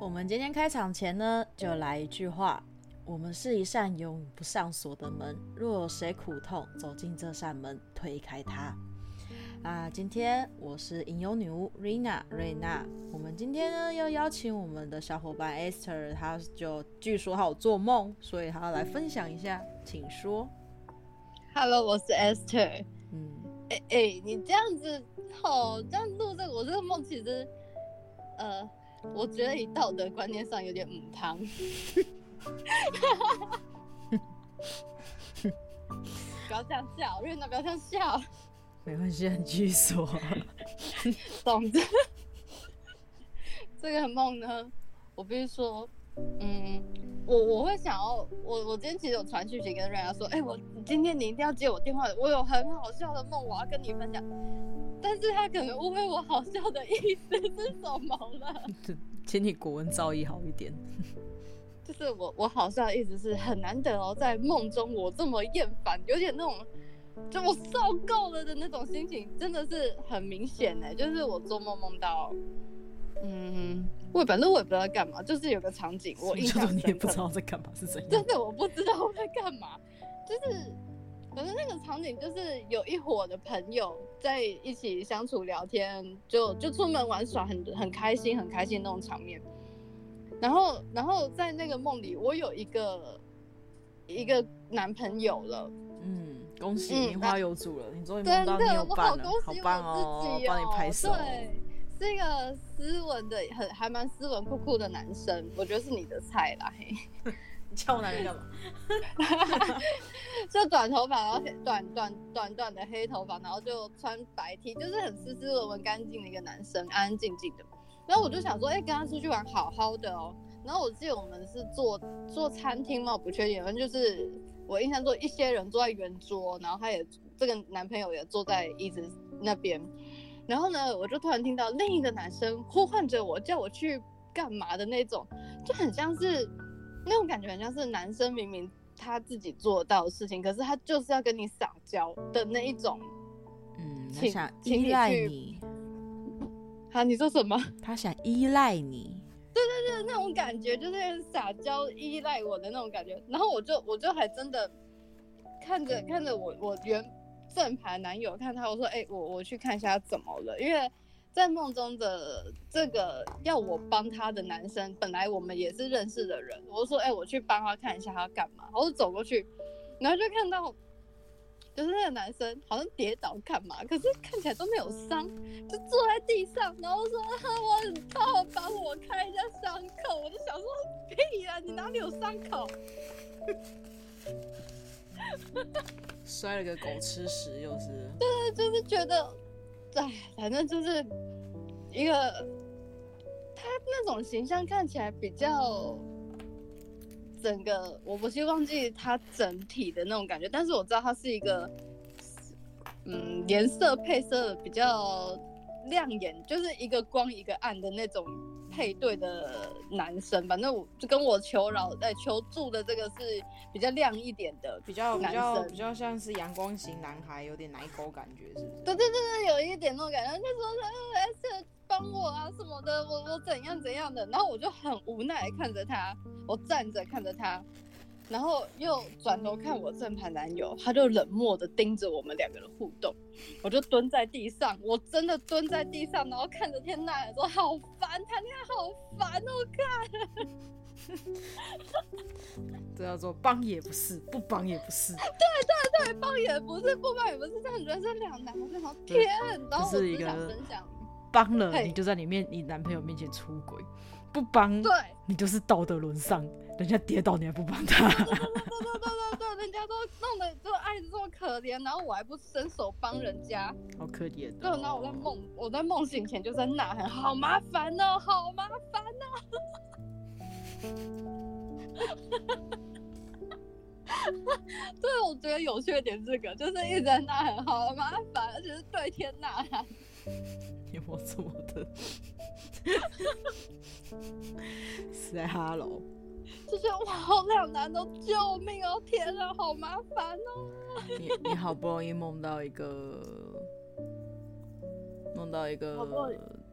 我们今天开场前呢，就来一句话：我们是一扇永不上锁的门，若有谁苦痛，走进这扇门，推开它。啊，今天我是吟游女巫 Rina 瑞娜。我们今天呢要邀请我们的小伙伴 Esther，她就据说她有做梦，所以她要来分享一下，请说。Hello，我是 Esther。嗯，哎哎、欸欸，你这样子，哦，这样录这个，我这个梦其实，呃，我觉得以道德观念上有点母汤。不要这样笑，瑞娜，不要这样笑。没关系，你继续说。总之，这个梦呢，我必须说，嗯，我我会想要，我我今天其实有传讯息跟瑞亚说，哎、欸，我今天你一定要接我电话，我有很好笑的梦，我要跟你分享。但是他可能误会我好笑的意思是什么了。请你国文造诣好一点。就是我我好笑的意思是很难得哦，在梦中我这么厌烦，有点那种。就我受够了的那种心情，真的是很明显呢。就是我做梦梦到，嗯，我反正我也不知道干嘛，就是有个场景，我印象你也不知道在干嘛是怎样，真的我不知道我在干嘛，就是反正那个场景就是有一伙的朋友在一起相处聊天，就就出门玩耍很，很很开心，很开心那种场面。然后然后在那个梦里，我有一个一个男朋友了，嗯。恭喜你花有主了，嗯、你终于梦到你有伴了，好棒哦！帮你拍手。对，是一个斯文的，很还蛮斯文酷酷的男生，我觉得是你的菜啦。嘿，你 叫我男人干嘛？就短头发，然后短短短短的黑头发，然后就穿白 T，就是很斯斯文文、干净的一个男生，安安静静的。然后我就想说，哎、欸，跟他出去玩好好的哦。然后我记得我们是坐坐餐厅嘛，我不确定，反正就是。我印象中，一些人坐在圆桌，然后他也这个男朋友也坐在椅子那边，然后呢，我就突然听到另一个男生呼唤着我，叫我去干嘛的那种，就很像是那种感觉，很像是男生明明他自己做到的事情，可是他就是要跟你撒娇的那一种，嗯，他想依赖你。啊，你说什么？他想依赖你。对对对，那种感觉就是很撒娇、依赖我的那种感觉。然后我就我就还真的看着看着我我原正牌男友，看他我说，哎、我我去看一下他怎么了，因为在梦中的这个要我帮他的男生，本来我们也是认识的人，我说，哎、我去帮他看一下他干嘛。我就走过去，然后就看到。就是那个男生好像跌倒干嘛，可是看起来都没有伤，就坐在地上，然后说：“啊我很痛，帮我开一下伤口。”我就想说：“屁呀，你哪里有伤口？” 摔了个狗吃屎，又是。对对，就是觉得，哎，反正就是一个他那种形象看起来比较。整个我不是忘记它整体的那种感觉，但是我知道它是一个，嗯，颜色配色比较亮眼，就是一个光一个暗的那种配对的男生。反正我就跟我求饶哎、欸、求助的这个是比较亮一点的，比较比较比较像是阳光型男孩，有点奶狗感觉，是不是？对对对对，有一点那种感觉。他说他是。帮我啊什么的，我我怎样怎样的，然后我就很无奈看着他，我站着看着他，然后又转头看我正牌男友，他就冷漠的盯着我们两个人互动，我就蹲在地上，我真的蹲在地上，然后看着天呐说好烦，谈恋爱好烦哦，看，这叫做帮也不是，不帮也不是，对对对，帮也不是，不帮也不是，这样人生两难，我就好天，然后我只想分享。帮了你就在里面，你男朋友面前出轨；不帮，对，你就是道德沦丧。人家跌倒你还不帮他，对对对对对，人家都弄得就爱的这么可怜，然后我还不伸手帮人家，好可怜。对，然后我在梦，我在梦醒前就在呐喊，好麻烦哦，好麻烦哦。对，我觉得有趣的点是这个，就是一直在呐喊，好麻烦，而且是对天呐喊。有没有这么的？是在哈喽，就是哇，好两难哦，救命哦，天啊，好麻烦哦。你你好不容易梦到一个，梦到一个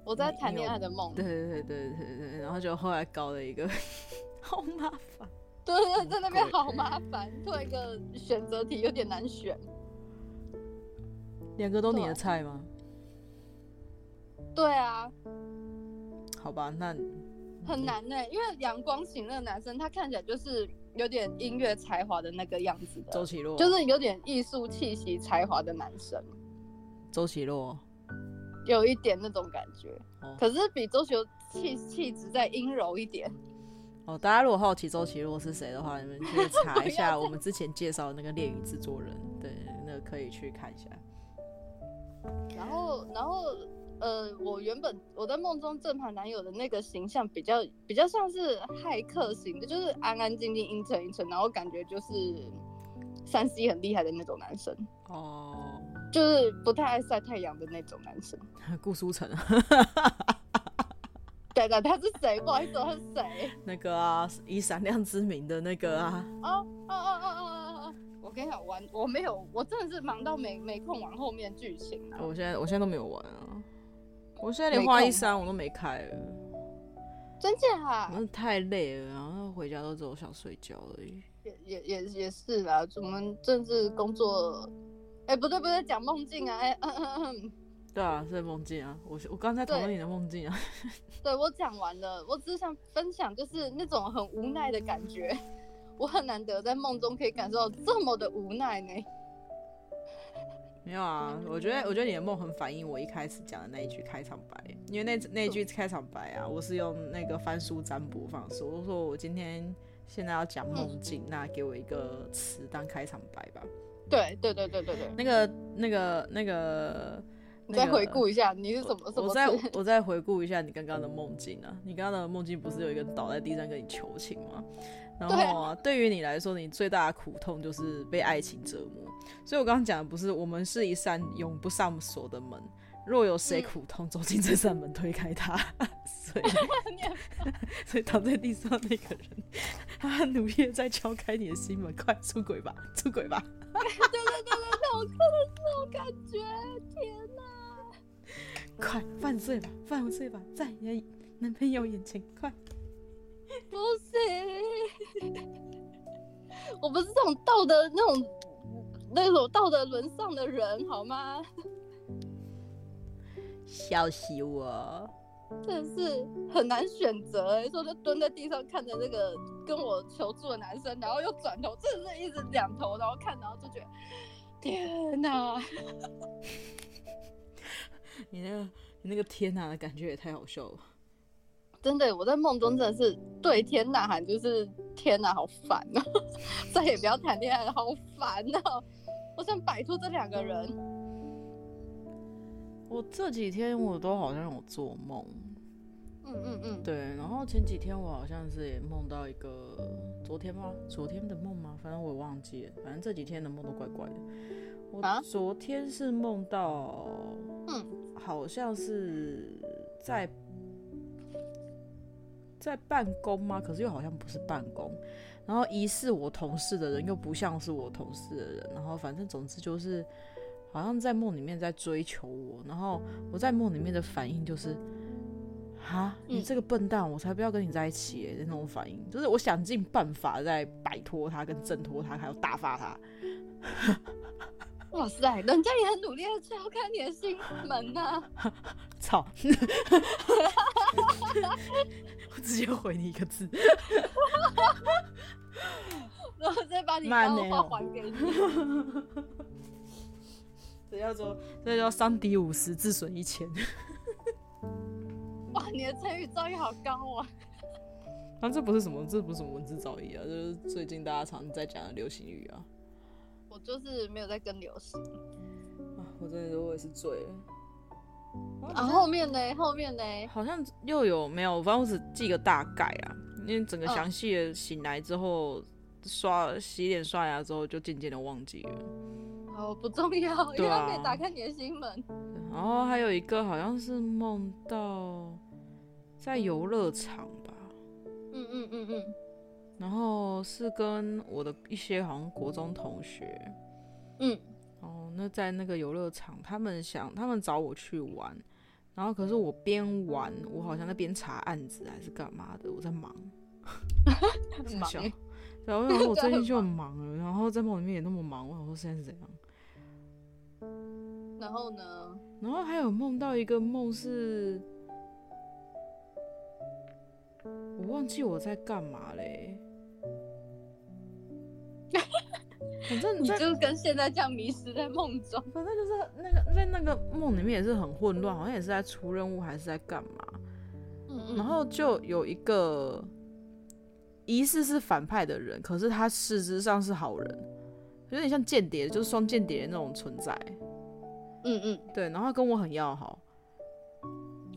我在谈恋爱的梦。对对对对对对，然后就后来搞了一个，好麻烦。对对，在那边好麻烦，做一个选择题有点难选。两个都你的菜吗？对啊。好吧，那很难呢，因为阳光型那个男生，他看起来就是有点音乐才华的那个样子的。周启洛。就是有点艺术气息、才华的男生。周启洛。有一点那种感觉，哦、可是比周启洛气气质再阴柔一点。哦，大家如果好奇周启洛是谁的话，你们可以查一下我们之前介绍的那个《恋与制作人》，对，那个可以去看一下。然后，然后，呃，我原本我在梦中正牌男友的那个形象比较比较像是骇客型的，就是安安静静、阴沉阴沉，然后感觉就是三 C 很厉害的那种男生。哦。就是不太爱晒太阳的那种男生，顾书成。对的，他是谁？不好意思，他是谁？那个啊，以闪亮之名的那个啊。哦哦哦哦哦哦！我跟你讲，玩我没有，我真的是忙到没没空玩后面剧情啊。我现在我现在都没有玩啊，我现在连花一三我都没开了。真假啊？我太累了，然后回家都只有想睡觉而已。也也也也是啦，我们政治工作。哎、欸，不对不对，讲梦境啊！哎、欸，嗯嗯嗯，对啊，是梦境啊。我我刚才讨论你的梦境啊。对，对我讲完了，我只是想分享，就是那种很无奈的感觉。我很难得在梦中可以感受到这么的无奈呢。没有啊，我觉得我觉得你的梦很反映我一开始讲的那一句开场白，因为那那一句开场白啊，我是用那个翻书占卜方式，我说我今天现在要讲梦境，嗯、那给我一个词当开场白吧。对对对对对对，那个那个那个，你再回顾一下，你是怎么？我再我再回顾一下你刚刚的梦境啊！你刚刚的梦境不是有一个人倒在地上跟你求情吗？然后啊，对于你来说，你最大的苦痛就是被爱情折磨。所以我刚刚讲的不是，我们是一扇永不上锁的门。若有谁苦痛走进这扇门，推开它，所以 所以躺在地上那个人，他努力的在敲开你的心门，快出轨吧，出轨吧！对对对对对，我看的这种感觉，天哪！快犯罪吧，犯罪吧，在你的男朋友眼前，快！不行，我不是这种道德那种那种道德沦丧的人，好吗？笑死我！真的是很难选择哎，说就蹲在地上看着那个跟我求助的男生，然后又转头，真的是一直两头然后看，然后就觉得天哪！你那个你那个天哪的感觉也太好笑了。真的，我在梦中真的是对天呐喊，就是天呐，好烦啊！再也不要谈恋爱了，好烦啊！我想摆脱这两个人。我这几天我都好像有做梦，嗯嗯嗯，对，然后前几天我好像是也梦到一个昨天吗？昨天的梦吗？反正我也忘记了，反正这几天的梦都怪怪的。我昨天是梦到，嗯，好像是在在办公吗？可是又好像不是办公，然后疑似我同事的人又不像是我同事的人，然后反正总之就是。好像在梦里面在追求我，然后我在梦里面的反应就是，哈，你这个笨蛋，我才不要跟你在一起的那种反应，就是我想尽办法在摆脱他、跟挣脱他，还有打发他。哇塞，人家也很努力的敲开你的心门呐、啊！操！我直接回你一个字，然后再把你刚的话还给你。这叫做这叫伤敌五十，自损一千。哇，你的成语造诣好高啊！啊，这不是什么，这不是什么文字造诣啊，就是最近大家常在讲的流行语啊。我就是没有在跟流行。啊，我真的我也是醉了。啊，后面呢？后面呢？好像又有没有？反正我只记个大概啊，因为整个详细的醒来之后，刷洗脸刷牙之后，就渐渐的忘记了。哦，不重要，啊、因为可以打开你的心门。然后还有一个好像是梦到在游乐场吧。嗯嗯嗯嗯。然后是跟我的一些好像国中同学。嗯。哦，那在那个游乐场，他们想，他们找我去玩，然后可是我边玩，我好像在边查案子还是干嘛的，我在忙，很忙。然后我想说我最近就很 忙了，然后在梦里面也那么忙，我想说现在是怎样？然后呢？然后还有梦到一个梦是，我忘记我在干嘛嘞。反正你就跟现在这样迷失在梦中。反正就是那个在那个梦里面也是很混乱，好像也是在出任务还是在干嘛。嗯嗯。然后就有一个疑似是反派的人，可是他事实质上是好人，有点像间谍，就是双间谍那种存在。嗯嗯。对，然后跟我很要好。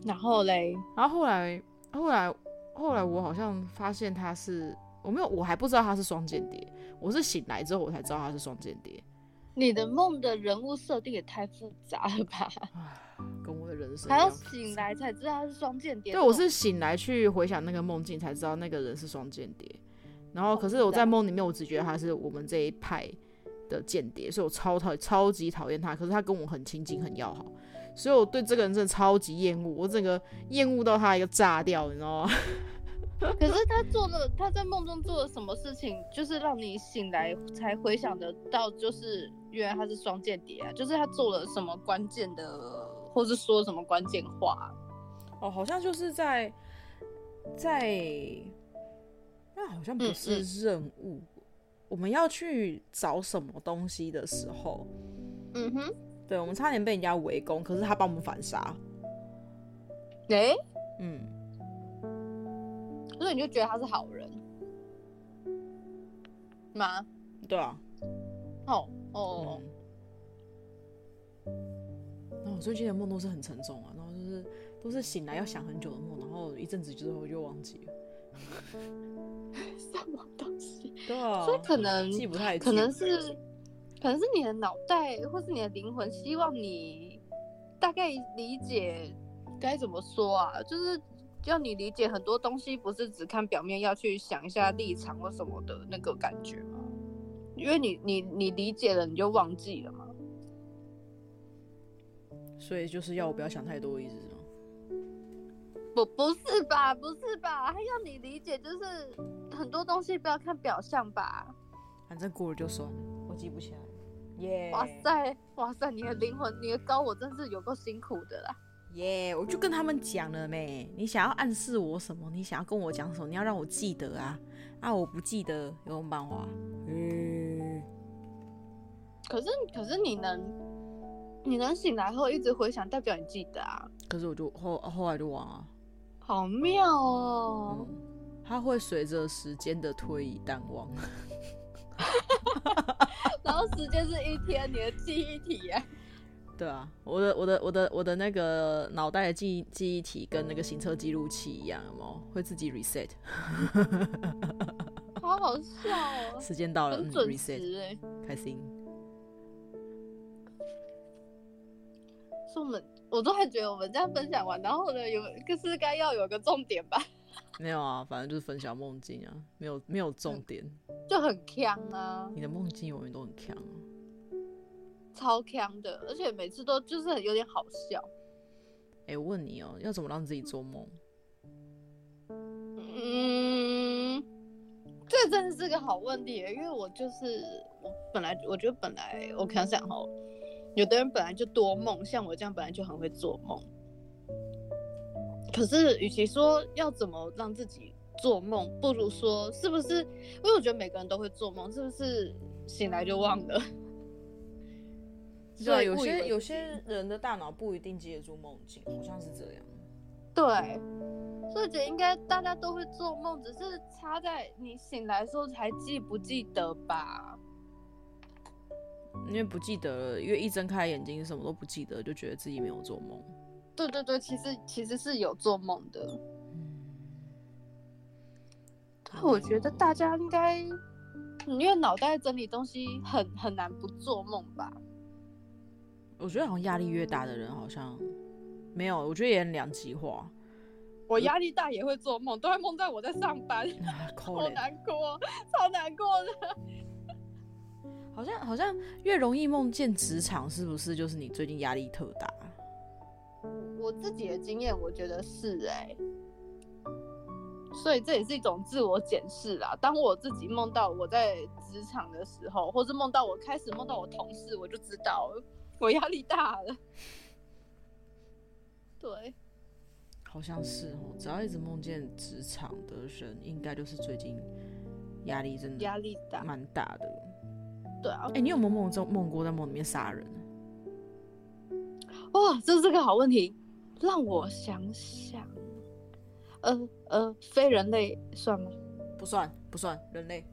然后嘞？然后后来后来后来我好像发现他是。我没有，我还不知道他是双间谍。我是醒来之后我才知道他是双间谍。你的梦的人物设定也太复杂了吧？跟我的人生还要醒来才知道他是双间谍。对，我是醒来去回想那个梦境才知道那个人是双间谍。然后，可是我在梦里面，我只觉得他是我们这一派的间谍，所以我超讨超级讨厌他。可是他跟我很亲近，很要好，所以我对这个人真的超级厌恶。我整个厌恶到他一个炸掉，你知道吗？可是他做了，他在梦中做了什么事情，就是让你醒来才回想得到，就是原来他是双间谍啊！就是他做了什么关键的，或是说什么关键话？哦，好像就是在在，那好像不是任务，嗯嗯，我们要去找什么东西的时候，嗯哼，对，我们差点被人家围攻，可是他帮我们反杀。诶，嗯。所以你就觉得他是好人吗？对啊。哦哦。然后我最近的梦都是很沉重啊，然后就是都是醒来要想很久的梦，然后一阵子之后就忘记了。什么东西？对啊。所以可能记不太清，可能是可能是你的脑袋或是你的灵魂希望你大概理解该怎么说啊，就是。要你理解很多东西，不是只看表面，要去想一下立场或什么的那个感觉吗？因为你你你理解了，你就忘记了嘛。所以就是要我不要想太多的意思是吗？不不是吧，不是吧？还要你理解，就是很多东西不要看表象吧。反正过了就算了，我记不起来了。耶、yeah！哇塞哇塞，你的灵魂，你的高我真是有够辛苦的啦。耶、yeah！我就跟他们讲了没？你想要暗示我什么？你想要跟我讲什么？你要让我记得啊！啊，我不记得有什么办法？嗯。可是可是你能你能醒来后一直回想，代表你记得啊。可是我就后后来就忘了。好妙哦！嗯、它会随着时间的推移淡忘。然后时间是一天，你的记忆体啊。对啊，我的我的我的我的那个脑袋的记忆记忆体跟那个行车记录器一样，有没有？会自己 reset。好好笑哦！时间到了，很准时哎，开心。是我们，我都还觉得我们这样分享完，然后呢，有可是该要有个重点吧？没有啊，反正就是分享梦境啊，没有没有重点，就很强啊！你的梦境永远都很锵。超强的，而且每次都就是有点好笑。哎、欸，我问你哦、喔，要怎么让自己做梦？嗯，这真的是个好问题，因为我就是我本来我觉得本来我想想哈，有的人本来就多梦，像我这样本来就很会做梦。可是，与其说要怎么让自己做梦，不如说是不是？因为我觉得每个人都会做梦，是不是醒来就忘了？对，有些有些人的大脑不一定记得住梦境，好像是这样。对，所以觉得应该大家都会做梦，只是差在你醒来的时候才记不记得吧？因为不记得了，因为一睁开眼睛什么都不记得，就觉得自己没有做梦。对对对，其实其实是有做梦的。嗯，我觉得大家应该，因为脑袋整理东西很很难不做梦吧。我觉得好像压力越大的人好像没有，我觉得也很两极化。我压力大也会做梦，都会梦到我在上班，好难过，超难过的。好像好像越容易梦见职场，是不是就是你最近压力特大？我自己的经验，我觉得是哎、欸，所以这也是一种自我检视啦。当我自己梦到我在职场的时候，或是梦到我开始梦到我同事，我就知道了，我压力大了。对，好像是哦，只要一直梦见职场的人，应该就是最近压力真的压力大，蛮大的。对啊，哎、欸，你有没有梦中梦过在梦里面杀人？哇，这是个好问题，让我想想。呃呃，非人类算吗？不算，不算人类。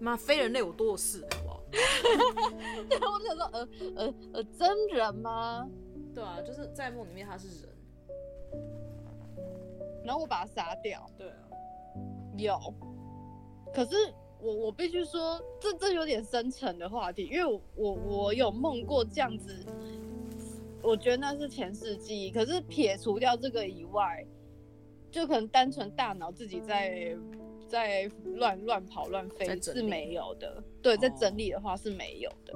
妈，非人类我多的是？对，我想说，呃呃呃，真人吗？对啊，就是在梦里面他是人，然后我把他杀掉。对啊，有。可是我我必须说，这这有点深沉的话题，因为我我我有梦过这样子。我觉得那是前世记忆，可是撇除掉这个以外，就可能单纯大脑自己在在乱乱跑乱飞是没有的。对，在整理的话是没有的。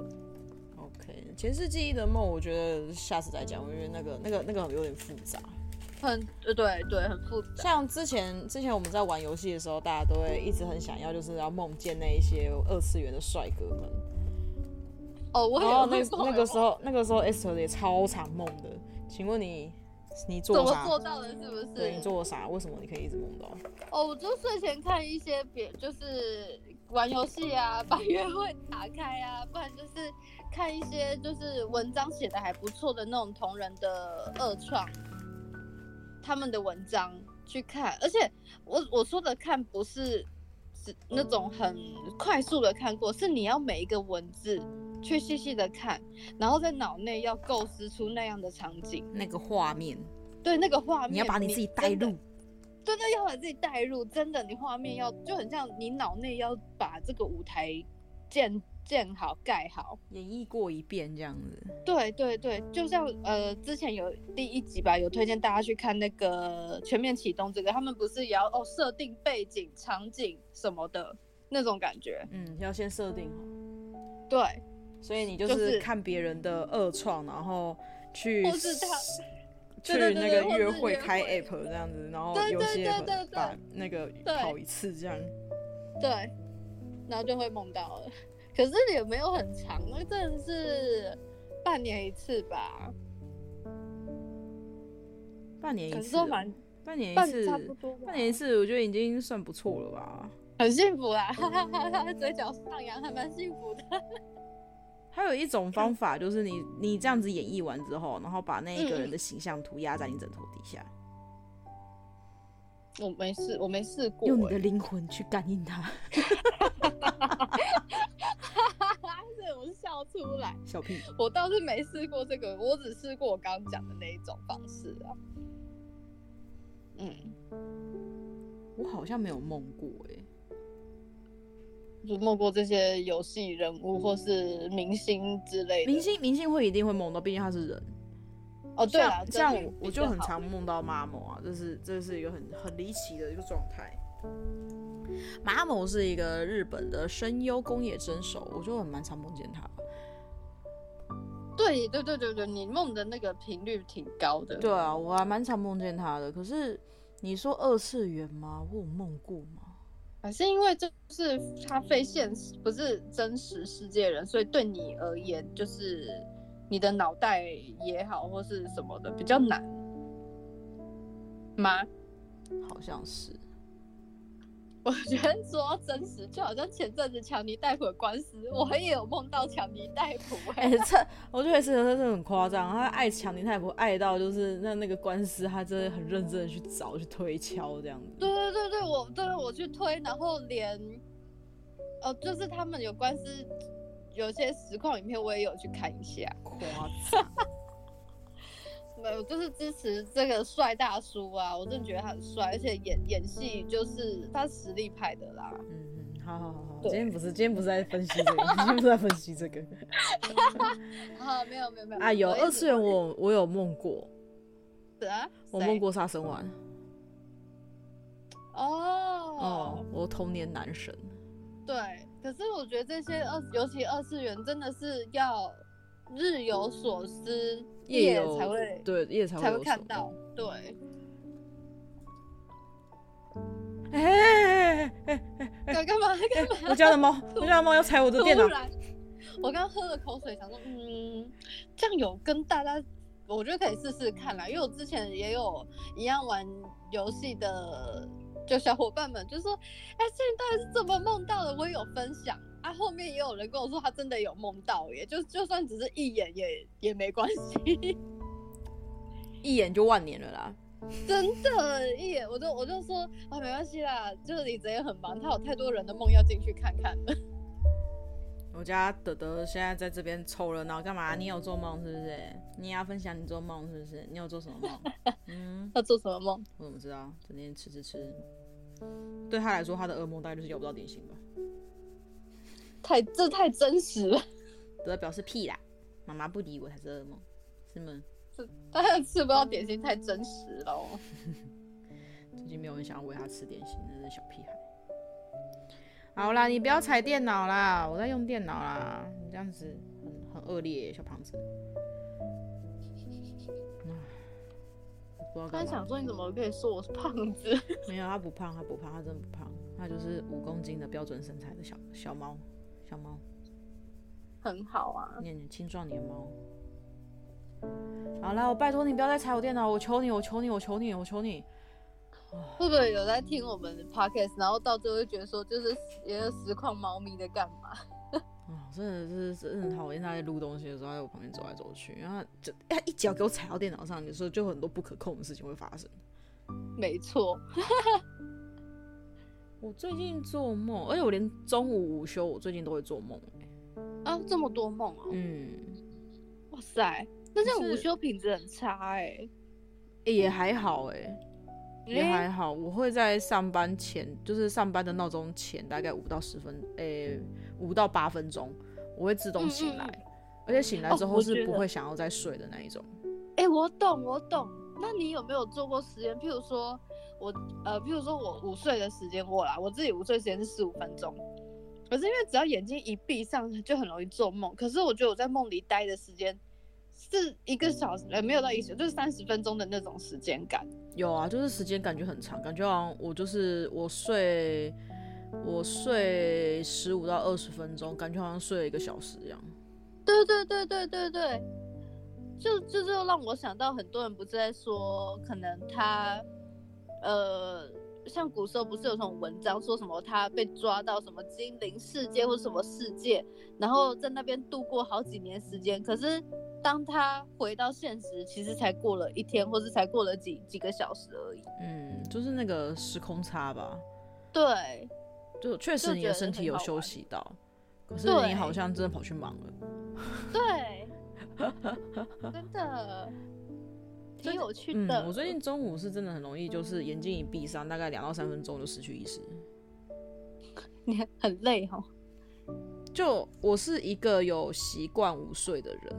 哦、OK，前世记忆的梦，我觉得下次再讲，因为那个那个那个有点复杂，很对对对，很复杂。像之前之前我们在玩游戏的时候，大家都会一直很想要，就是要梦见那一些二次元的帅哥们。哦，我有那那个时候，那个时候 Esther 也超常梦的。请问你，你做啥？怎么做到的？是不是？对，你做了啥？为什么你可以一直梦到？哦，我就睡前看一些别，就是玩游戏啊，把约会打开啊，不然就是看一些就是文章写的还不错的那种同人的二创，他们的文章去看。而且我我说的看不是是那种很快速的看过，是你要每一个文字。去细细的看，然后在脑内要构思出那样的场景，那个画面，对，那个画面，你要把你自己带入，真的，要把自己带入，真的，你画面要就很像你脑内要把这个舞台建建好、盖好、演绎过一遍这样子。对对对，就像呃，之前有第一集吧，有推荐大家去看那个全面启动这个，他们不是也要哦设定背景、场景什么的那种感觉？嗯，要先设定好。对。所以你就是看别人的二创，然后去 去那个约会开 app 这样子，然后游戏把那个跑一次这样。对，然后就会梦到了。可是也没有很长，那真的是半年一次吧。半年一次，半年一次，差不多。半年一次，我觉得已经算不错了吧。很幸福啦，哈哈哈哈，嘴角上扬，还蛮幸福的。还有一种方法，就是你你这样子演绎完之后，然后把那一个人的形象涂鸦在你枕头底下。我没试，我没试过。用你的灵魂去感应他。这我笑出来。小屁。我倒是没试过这个，我只试过我刚刚讲的那一种方式啊。嗯，我好像没有梦过哎、欸。就梦过这些游戏人物或是明星之类的，明星明星会一定会梦到，毕竟他是人。哦，对啊，像我我就很常梦到马某啊，这是这是一个很很离奇的一个状态。马某是一个日本的声优工业真手，我就很蛮常梦见他。对对对对对，你梦的那个频率挺高的。对啊，我还蛮常梦见他的。可是你说二次元吗？我有梦过吗？还是因为这是他非现实，不是真实世界人，所以对你而言，就是你的脑袋也好，或是什么的比较难吗？好像是。我觉得说真实，就好像前阵子强尼戴普的官司，我也有梦到强尼戴普。哎、欸，这我觉得是真的很夸张，他爱强尼戴普爱到就是那那个官司，他真的很认真的去找去推敲这样子。对对对对，我对我去推，然后连哦，就是他们有官司，有些实况影片我也有去看一下，夸张。没有，就是支持这个帅大叔啊！我真的觉得他很帅，而且演演戏就是他实力派的啦。嗯嗯，好好好好，今天不是今天不是在分析这个，今天不是在分析这个。好，没有没有没有啊，有二次元我我有梦过。是啊，我梦过杀生丸。哦哦，我童年男神。对，可是我觉得这些二，尤其二次元真的是要。日有所思，夜才会对夜才会才会看到，对。哎哎哎哎！干嘛干嘛？我家的猫，我家的猫要踩我的电脑。我刚喝了口水，想说，嗯，这样有跟大家，我觉得可以试试看啦。因为我之前也有一样玩游戏的，就小伙伴们就说，哎、欸，这到底是怎么梦到的？我也有分享啊。后面也有人跟我说，他真的有梦到耶，就就算只是一眼也也没关系，一眼就万年了啦。真的，一眼我就我就说啊，没关系啦，就是李泽也很忙，他有太多人的梦要进去看看了。我家德德现在在这边凑热闹干嘛？你有做梦是不是？你要分享你做梦是不是？你有做什么梦？嗯，他做什么梦？我怎么知道？整天吃吃吃。对他来说，他的噩梦大概就是咬不到点心吧。太这太真实了。德德表示屁啦，妈妈不理我才是噩梦，是吗？他吃 不到点心太真实了。最近没有人想要喂他吃点心，那是小屁孩。好啦，你不要踩电脑啦，我在用电脑啦。你这样子很很恶劣，小胖子。他想说你怎么可以说我是胖子？没有，他不胖，他不胖，他真的不胖，他就是五公斤的标准身材的小小猫，小猫。很好啊，年年青壮年猫。好啦，我拜托你不要再踩我电脑，我求你，我求你，我求你，我求你。会不会有在听我们的 podcast，然后到最后会觉得说，就是也有实况猫咪在干嘛？哦，真的是真的很讨厌他在录东西的时候，在我旁边走来走去，然后就他一脚给我踩到电脑上，有时候就很多不可控的事情会发生。没错，我最近做梦，而且我连中午午休，我最近都会做梦。啊，这么多梦啊！嗯，哇塞。那这样午休品质很差哎、欸欸，也还好哎、欸，也还好。我会在上班前，就是上班的闹钟前，大概五到十分，哎、欸，五到八分钟，我会自动醒来，嗯嗯，而且醒来之后是不会想要再睡的那一种。哎、欸，我懂，我懂。那你有没有做过实验？譬如说我，呃，譬如说我午睡的时间过来，我自己午睡时间是十五分钟，可是因为只要眼睛一闭上，就很容易做梦。可是我觉得我在梦里待的时间。是一个小时，呃，没有到一小时，就是三十分钟的那种时间感。有啊，就是时间感觉很长，感觉好像我就是我睡，我睡十五到二十分钟，感觉好像睡了一个小时一样。对对对对对对，就就就让我想到很多人不是在说，可能他，呃。像古时候不是有这种文章说什么他被抓到什么精灵世界或什么世界，然后在那边度过好几年时间，可是当他回到现实，其实才过了一天，或是才过了几几个小时而已。嗯，就是那个时空差吧。对，就确实你的身体有休息到，可是你好像真的跑去忙了。对，真的。挺有趣的。嗯，我最近中午是真的很容易，就是眼睛一闭上，大概两到三分钟就失去意识。你很累哈？就我是一个有习惯午睡的人，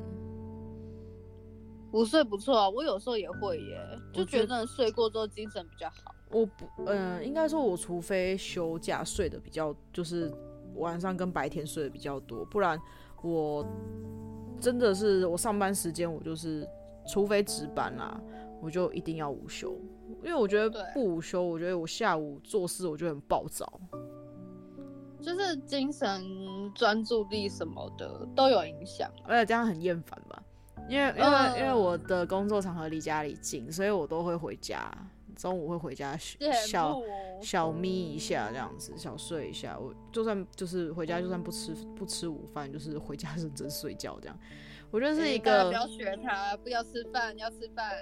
午睡不错啊，我有时候也会耶，就觉得睡过之后精神比较好。我不，嗯，应该说，我除非休假睡的比较，就是晚上跟白天睡的比较多，不然我真的是我上班时间我就是。除非值班啦，我就一定要午休，因为我觉得不午休，我觉得我下午做事我就很暴躁，就是精神专注力什么的都有影响，而且这样很厌烦吧？因为因为、呃、因为我的工作场合离家里近，所以我都会回家，中午会回家小小眯一下这样子，小睡一下。我就算就是回家，就算不吃不吃午饭，就是回家认真睡觉这样。我就是一个，不要学他，不要吃饭，要吃饭。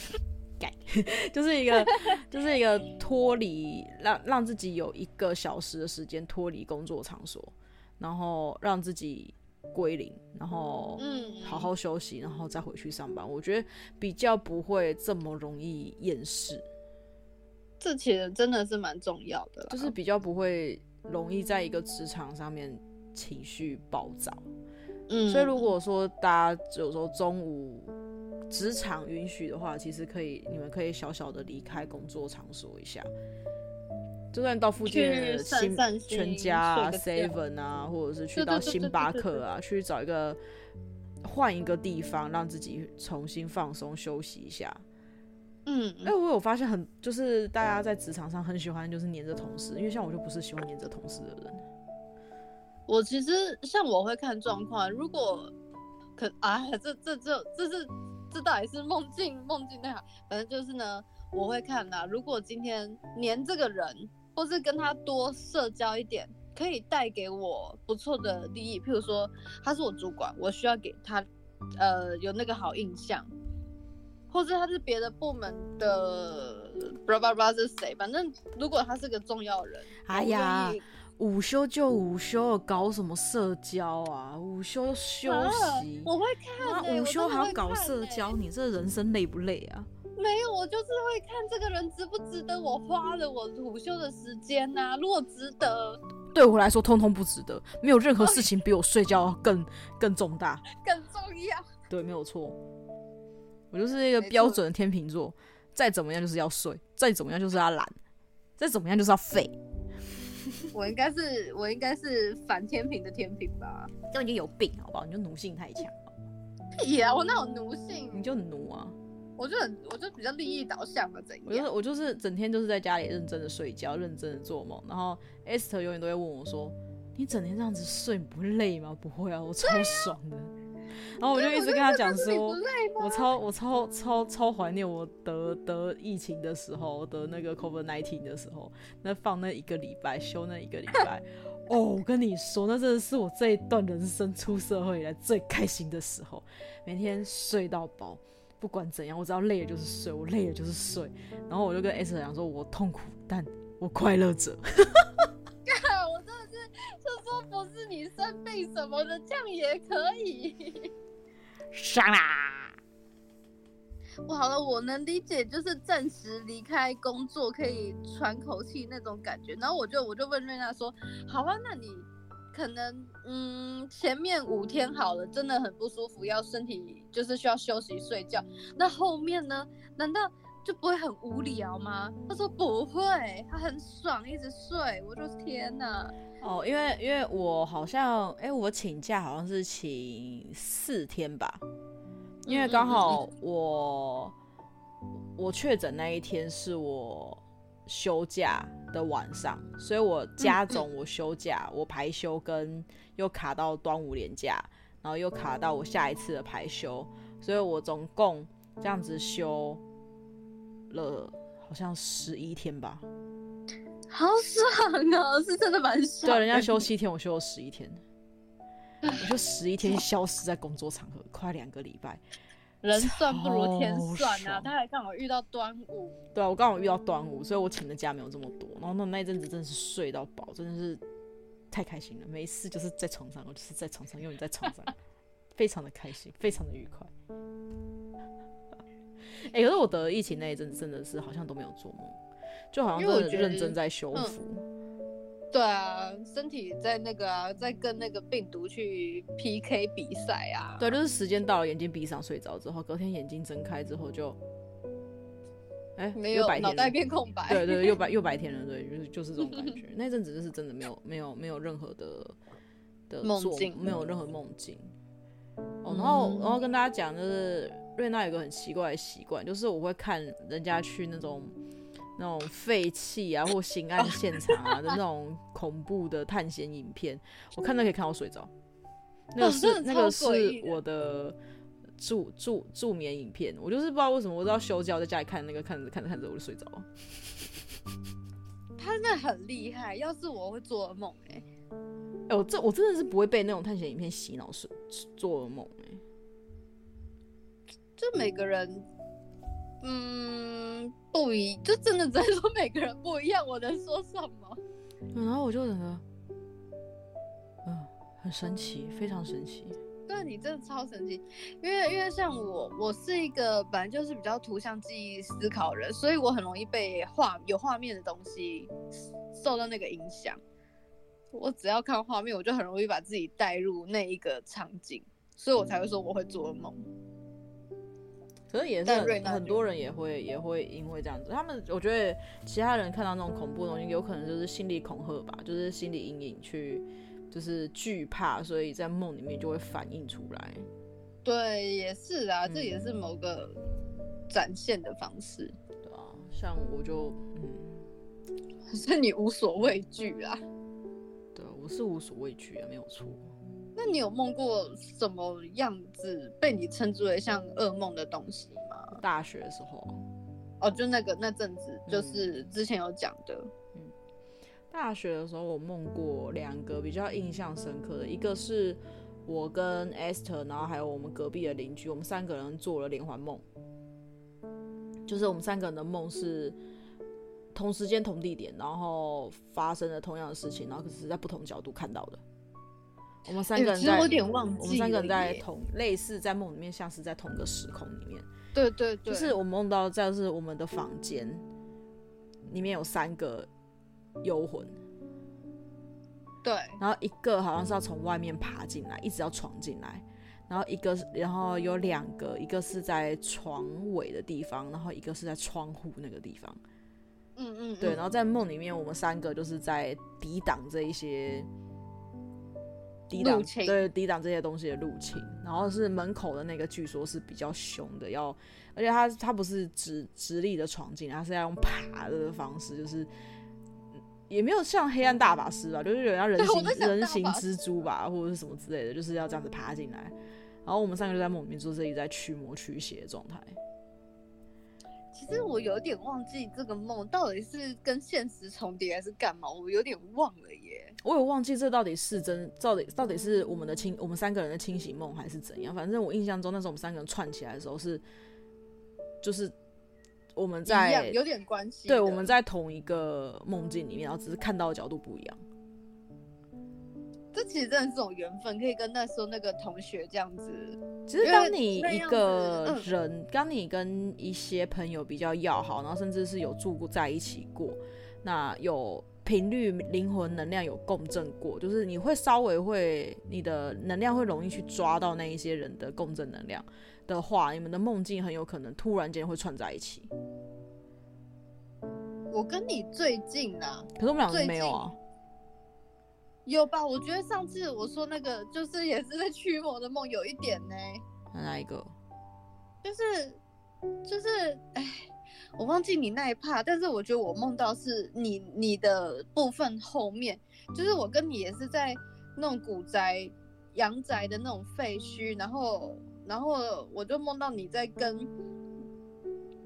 改，就是一个，就是一个脱离，让让自己有一个小时的时间脱离工作场所，然后让自己归零，然后嗯，好好休息，然后再回去上班。我觉得比较不会这么容易厌世。这其实真的是蛮重要的，就是比较不会容易在一个职场上面情绪暴躁。嗯，所以如果说大家有时候中午职场允许的话，其实可以，你们可以小小的离开工作场所一下，就算到附近的新全家啊、Seven 啊，或者是去到星巴克啊，去找一个换一个地方，让自己重新放松休息一下。嗯，哎、欸，我有发现很就是大家在职场上很喜欢就是黏着同事，因为像我就不是喜欢黏着同事的人。我其实像我会看状况，如果可啊，这这这这是这到底是梦境梦境那样，反正就是呢，我会看呐。如果今天黏这个人，或是跟他多社交一点，可以带给我不错的利益，譬如说他是我主管，我需要给他呃有那个好印象。或者他是别的部门的，不知道不知道是谁，反正如果他是个重要人，哎呀，午休就午休，搞什么社交啊？午休休息，啊、我会看、欸，午休还要搞社交，欸、你这人生累不累啊？没有，我就是会看这个人值不值得我花了我午休的时间呐、啊。如果值得，对我来说通通不值得，没有任何事情比我睡觉更 更重大，更重要。对，没有错。我就是一个标准的天秤座，再怎么样就是要睡，再怎么样就是要懒，再怎么样就是要废。我应该是我应该是反天平的天平吧？就你就有病好不好？你就奴性太强。屁啊！我那有奴性？你就奴啊！我就很我就比较利益导向嘛，怎样？我就是我就是整天就是在家里认真的睡觉，认真的做梦。然后 Esther 永远都会问我说：“你整天这样子睡你不累吗？”不会啊，我超爽的。然后我就一直跟他讲说，我，超我超超超怀念我得得疫情的时候，得那个 COVID-19 的时候，那放那一个礼拜休那一个礼拜，哦，我跟你说，那真的是我这一段人生出社会以来最开心的时候，每天睡到饱，不管怎样，我只要累了就是睡，我累了就是睡。然后我就跟 S 讲说，我痛苦，但我快乐着。是，就说不是你生病什么的，这样也可以。上啦！我好了，我能理解，就是暂时离开工作可以喘口气那种感觉。然后我就我就问瑞娜说：“好啊，那你可能嗯前面五天好了，真的很不舒服，要身体就是需要休息睡觉。那后面呢？难道就不会很无聊吗？”他说：“不会，他很爽，一直睡。”我说：“天哪！”哦，因为因为我好像，哎、欸，我请假好像是请四天吧，因为刚好我我确诊那一天是我休假的晚上，所以我加总我休假，我排休跟又卡到端午连假，然后又卡到我下一次的排休，所以我总共这样子休了好像十一天吧。好爽啊！是真的蛮爽。对，人家休七天，我休了十一天，我就十一天消失在工作场合，快两个礼拜。人算不如天算啊！他还刚好遇到端午。对啊，我刚好遇到端午，所以我请的假没有这么多。然后那那一阵子真的是睡到饱，真的是太开心了。没事就是在床上，我就是在床上，因为你在床上，非常的开心，非常的愉快。哎、欸，可是我得疫情那一阵子，真的是好像都没有做梦。就好像真的认真在修复，嗯，对啊，身体在那个啊，在跟那个病毒去 PK 比赛啊。对，就是时间到了，眼睛闭上睡着之后，隔天眼睛睁开之后就，哎，欸，没有，脑袋变空白。对对，对，又白 又白天了，对，就是就是这种感觉。那阵子就是真的没有没有没有任何的的梦境，没有任何梦境。哦，然后然后跟大家讲，就是瑞娜有个很奇怪的习惯，就是我会看人家去那种。那种废弃啊，或刑案现场啊的那种恐怖的探险影片，我看到可以看到睡着。那个是、哦、那个是我的助助助眠影片，我就是不知道为什么，我都要休假在家里看那个，看着看着看着我就睡着了。他真的很厉害，要是我会做噩梦哎。哎，我这我真的是不会被那种探险影片洗脑睡做噩梦哎。就每个人。嗯，不一，就真的在说每个人不一样，我能说什么？然后我就觉得，嗯，很神奇，非常神奇。对，你真的超神奇，因为因为像我，我是一个本来就是比较图像记忆思考人，所以我很容易被画有画面的东西受到那个影响。我只要看画面，我就很容易把自己带入那一个场景，所以我才会说我会做噩梦。可是也是很，很多人也会也会因为这样子，他们我觉得其他人看到那种恐怖的东西，有可能就是心理恐吓吧，就是心理阴影去，就是惧怕，所以在梦里面就会反映出来。对，也是啊，嗯、这也是某个展现的方式。对啊，像我就嗯，是你无所畏惧啊。对，我是无所畏惧啊，没有错。那你有梦过什么样子被你称之为像噩梦的东西吗？大学的时候，哦，就那个那阵子，就是之前有讲的。嗯，大学的时候我梦过两个比较印象深刻的，一个是我跟 Esther，然后还有我们隔壁的邻居，我们三个人做了连环梦，就是我们三个人的梦是同时间同地点，然后发生了同样的事情，然后可是在不同角度看到的。我们三个人在，我有点忘记，我们三个人在同类似在梦里面，像是在同个时空里面。对对对，就是我梦到在是我们的房间里面有三个幽魂。对，然后一个好像是要从外面爬进来，一直要闯进来。然后一个，然后有两个，一个是在床尾的地方，然后一个是在窗户那个地方。嗯，嗯嗯，对。然后在梦里面，我们三个就是在抵挡这一些。抵挡对抵挡这些东西的入侵，然后是门口的那个，据说是比较凶的，要而且他他不是直直立的闯进来，他是要用爬的方式，就是也没有像黑暗大法师吧，就是有人形人形蜘蛛吧，或者是什么之类的，就是要这样子爬进来。然后我们三个就在梦里面做这一在驱魔驱邪的状态。其实我有点忘记这个梦到底是跟现实重叠还是干嘛，我有点忘了耶。我有忘记这到底是真，到底到底是我们的清，我们三个人的清醒梦还是怎样？反正我印象中那时候我们三个人串起来的时候是，就是我们在有点关系，对，我们在同一个梦境里面，然后只是看到的角度不一样。这其实真的是种缘分，可以跟那时候那个同学这样子。其实当你一个人，当你跟一些朋友比较要好，然后甚至是有住过在一起过，那有频率、灵魂能量有共振过，就是你会稍微会你的能量会容易去抓到那一些人的共振能量的话，你们的梦境很有可能突然间会串在一起。我跟你最近呢、啊，可是我们两个没有啊。有吧？我觉得上次我说那个就是也是在驱魔的梦，有一点呢。哪一个？就是就是哎，我忘记你那一 part，但是我觉得我梦到是你你的部分后面，就是我跟你也是在那种古宅、阳宅的那种废墟，然后然后我就梦到你在跟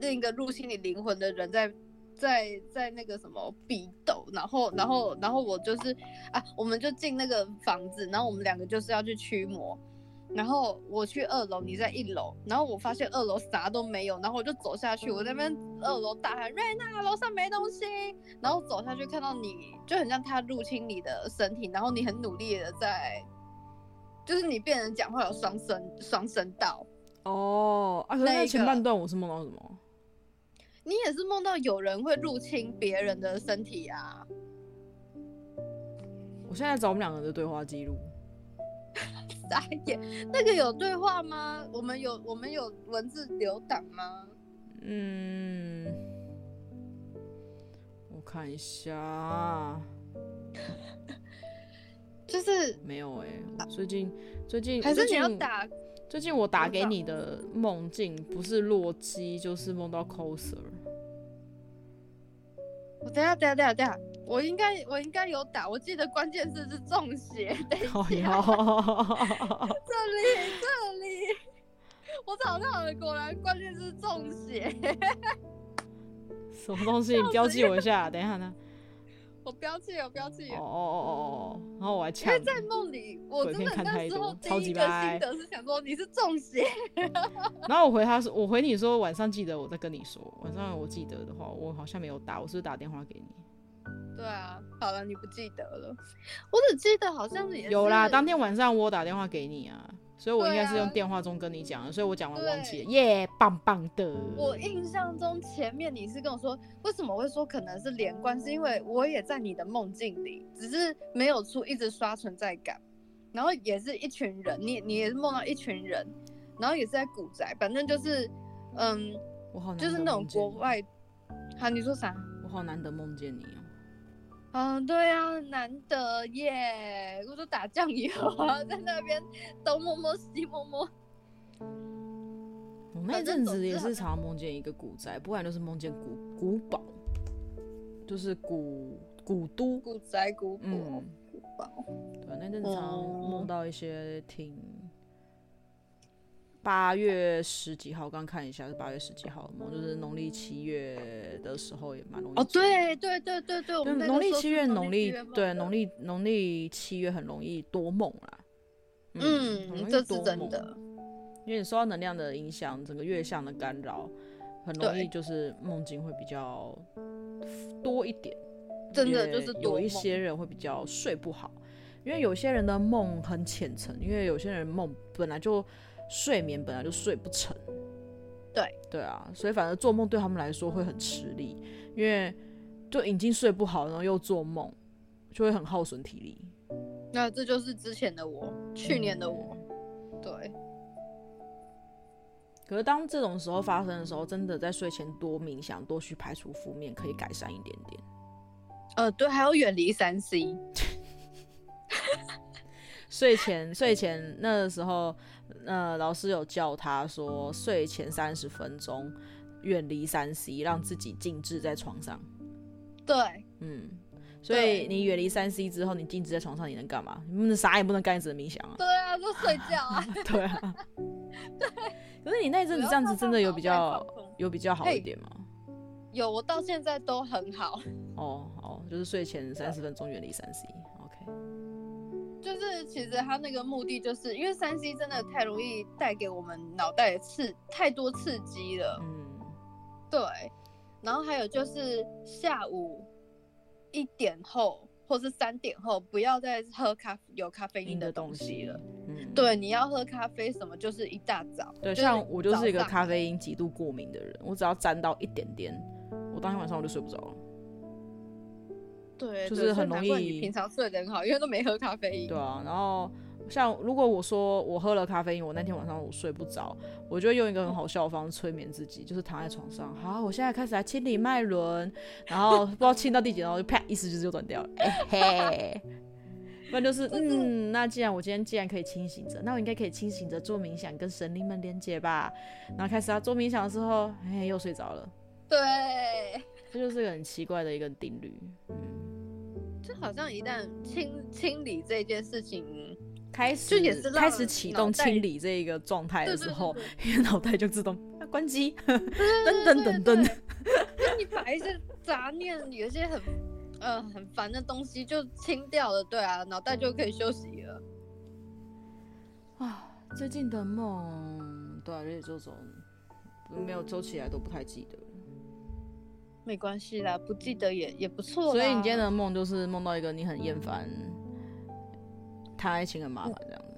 另一个入侵你灵魂的人在。在在那个什么比斗，然后然后然后我就是啊，我们就进那个房子，然后我们两个就是要去驱魔，然后我去二楼，你在一楼，然后我发现二楼啥都没有，然后我就走下去，我在那边二楼大喊瑞娜，楼上没东西，然后走下去看到你就很像他入侵你的身体，然后你很努力的在，就是你变成讲话有双声双声道哦，啊，可是那前半段我是梦到什么？你也是梦到有人会入侵别人的身体啊？我现在找我们两个人的对话记录。傻眼，那个有对话吗？我们有我们有文字留档吗？嗯，我看一下，就是没有哎、欸。最近最近还是你要打？最近我打给你的梦境不是洛基，就是梦到 coser。我等下等下等下等下，我应该我应该有打，我记得关键字是中邪。等一下，这里这里，我找到了，果然关键字是中邪。什么东西？你标记我一下，等一下呢。我标记有标记了。哦哦哦哦，然后我还抢。因为在梦里，我真的那时候第一个心得是想说你是中邪。然后我回他说，我回你说晚上记得我再跟你说。晚上我记得的话，我好像没有打，我是不是打电话给你？对啊，好了，你不记得了。我只记得好像有啦，当天晚上我打电话给你啊。所以我应该是用电话中跟你讲的，所以我讲完忘记了，耶，棒棒的。我印象中前面你是跟我说，为什么会说可能是连贯，是因为我也在你的梦境里，只是没有出，一直刷存在感，然后也是一群人，你你也是梦到一群人，然后也是在古宅，反正就是，嗯，我好难就是那种国外，好，你说啥？我好难得梦见你哦。嗯，对啊，难得耶！我都打酱油啊，在那边东摸摸西摸摸。我那阵子也是常常梦见一个古宅，不然就是梦见古古堡，就是古古都古宅古堡。嗯对，那阵子常梦到一些挺八月十几号，刚看一下是八月十几号的梦，就是农历七月的时候也蛮容易。哦，对对对对对，我们农历七月农历对农历农历七月很容易多梦啦。嗯，嗯这是真的，因为你受到能量的影响，整个月相的干扰，很容易就是梦境会比较多一点。真的就是有一些人会比较睡不好，因为有些人的梦很浅层，因为有些人梦本来就睡眠本来就睡不成。对对啊，所以反正做梦对他们来说会很吃力，因为就已经睡不好，然后又做梦，就会很耗损体力。那这就是之前的我，去年的我。嗯、对。可是当这种时候发生的时候，真的在睡前多冥想，多去排除负面，可以改善一点点。呃，对，还要远离三 C。睡前睡前那个时候，呃，老师有教他说，睡前三十分钟远离三 C，让自己静置在床上。对，嗯，所以你远离三 C 之后，你静置在床上，你能干嘛？你不能啥也不能干，只能冥想啊。对啊，就睡觉啊。对啊。对。可是你那阵子这样子真的有比较有比较好一点吗？有，我到现在都很好。哦，好，就是睡前三十分钟远离三 C，OK。就是其实他那个目的，就是因为三 C 真的太容易带给我们脑袋的刺太多刺激了。嗯，对。然后还有就是下午一点后或是三点后，不要再喝咖有咖啡因的东西了。嗯，对，你要喝咖啡什么，就是一大早。对，像我就是一个咖啡因极度过敏的人，我只要沾到一点点。我当天晚上我就睡不着了，对，就是很容易。你平常睡得很好，因为都没喝咖啡因。对啊，然后像如果我说我喝了咖啡因，我那天晚上我睡不着，我就会用一个很好笑的方式催眠自己，就是躺在床上，好，我现在开始来清理脉轮，然后不知道清到第几，然后就啪，一时就是就断掉了。不然就是嗯，那既然我今天既然可以清醒着，那我应该可以清醒着做冥想，跟神灵们连接吧。然后开始要做冥想的时候，哎，又睡着了。对，这就是个很奇怪的一个定律。嗯，就好像一旦清清理这件事情开始，就也是开始启动清理这一个状态的时候，脑袋就自动关机，噔噔噔噔。就你把一些杂念，有些很呃很烦的东西就清掉了，对啊，脑袋就可以休息了。啊，最近的梦，对啊，而且这种没有周起来都不太记得。没关系啦，不记得也也不错。所以你今天的梦就是梦到一个你很厌烦，谈爱情很麻烦这样子。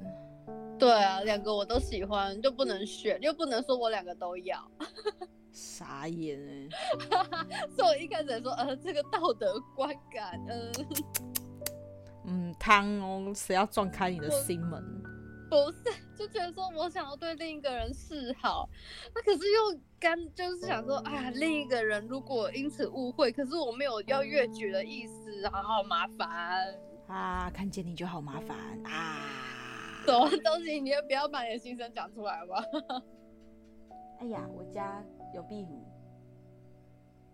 对啊，两个我都喜欢，就不能选，又不能说我两个都要。傻眼哎！所以我一开始说，呃，这个道德观感，嗯、呃，嗯，汤哦，谁要撞开你的心门？不是，就觉得说我想要对另一个人示好，那可是又干，就是想说啊，另一个人如果因此误会，可是我没有要越矩的意思，好好麻烦啊！看见你就好麻烦啊！什么东西？你也不要把你的心声讲出来吧？哎呀，我家有壁虎，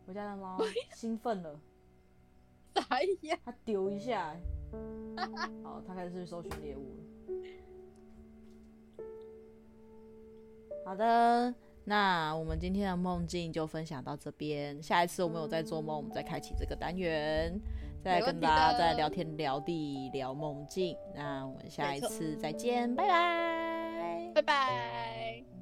我家的猫兴奋了，啥呀？它丢一下，好，它开始去搜寻猎物了。好的，那我们今天的梦境就分享到这边。下一次我们有在做梦，我们再开启这个单元，再跟大家再聊天聊地聊梦境。那我们下一次再见，拜拜，拜拜。